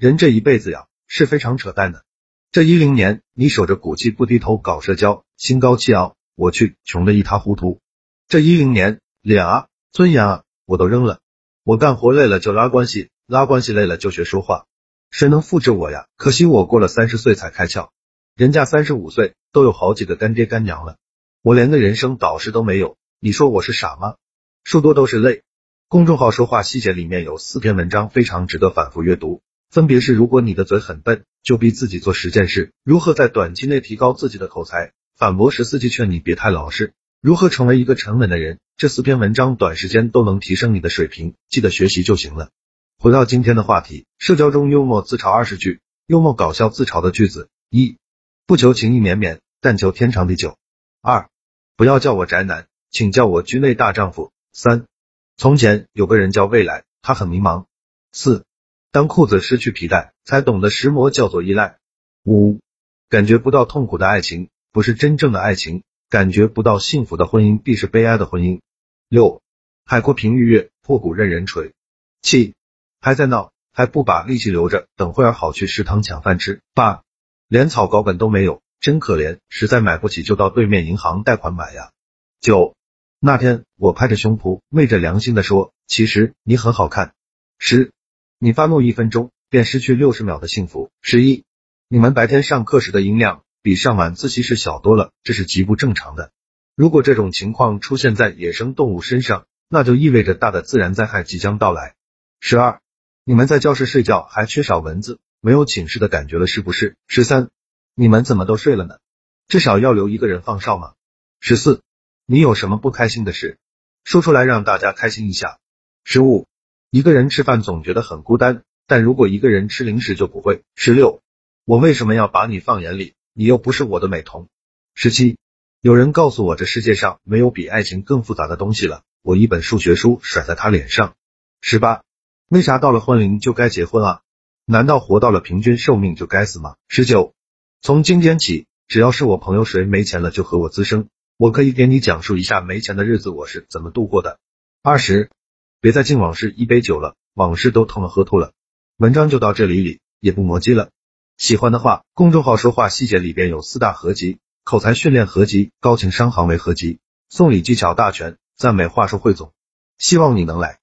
人这一辈子呀，是非常扯淡的。这一零年，你守着骨气不低头搞社交，心高气傲，我去，穷的一塌糊涂。这一零年，脸啊，尊严啊，我都扔了。我干活累了就拉关系，拉关系累了就学说话。谁能复制我呀？可惜我过了三十岁才开窍，人家三十五岁都有好几个干爹干娘了，我连个人生导师都没有。你说我是傻吗？书多都是泪。公众号说话细节里面有四篇文章非常值得反复阅读，分别是：如果你的嘴很笨，就逼自己做十件事；如何在短期内提高自己的口才；反驳十四句劝你别太老实；如何成为一个沉稳的人。这四篇文章短时间都能提升你的水平，记得学习就行了。回到今天的话题，社交中幽默自嘲二十句，幽默搞笑自嘲的句子：一、不求情意绵绵，但求天长地久；二、不要叫我宅男。请叫我居内大丈夫。三，从前有个人叫未来，他很迷茫。四，当裤子失去皮带，才懂得石磨叫做依赖。五，感觉不到痛苦的爱情不是真正的爱情，感觉不到幸福的婚姻必是悲哀的婚姻。六，海阔凭鱼跃，破鼓任人锤。七，还在闹，还不把力气留着，等会儿好去食堂抢饭吃。八，连草稿本都没有，真可怜，实在买不起就到对面银行贷款买呀。九。那天，我拍着胸脯，昧着良心的说，其实你很好看。十，你发怒一分钟，便失去六十秒的幸福。十一，你们白天上课时的音量比上晚自习时小多了，这是极不正常的。如果这种情况出现在野生动物身上，那就意味着大的自然灾害即将到来。十二，你们在教室睡觉还缺少蚊子，没有寝室的感觉了是不是？十三，你们怎么都睡了呢？至少要留一个人放哨吗？十四。你有什么不开心的事，说出来让大家开心一下。十五，一个人吃饭总觉得很孤单，但如果一个人吃零食就不会。十六，我为什么要把你放眼里？你又不是我的美瞳。十七，有人告诉我这世界上没有比爱情更复杂的东西了，我一本数学书甩在他脸上。十八，为啥到了婚龄就该结婚啊？难道活到了平均寿命就该死吗？十九，从今天起，只要是我朋友谁没钱了就和我滋生。我可以给你讲述一下没钱的日子我是怎么度过的。二十，别再敬往事一杯酒了，往事都痛了喝吐了。文章就到这里里，也不磨叽了。喜欢的话，公众号说话细节里边有四大合集：口才训练合集、高情商行为合集、送礼技巧大全、赞美话术汇总。希望你能来。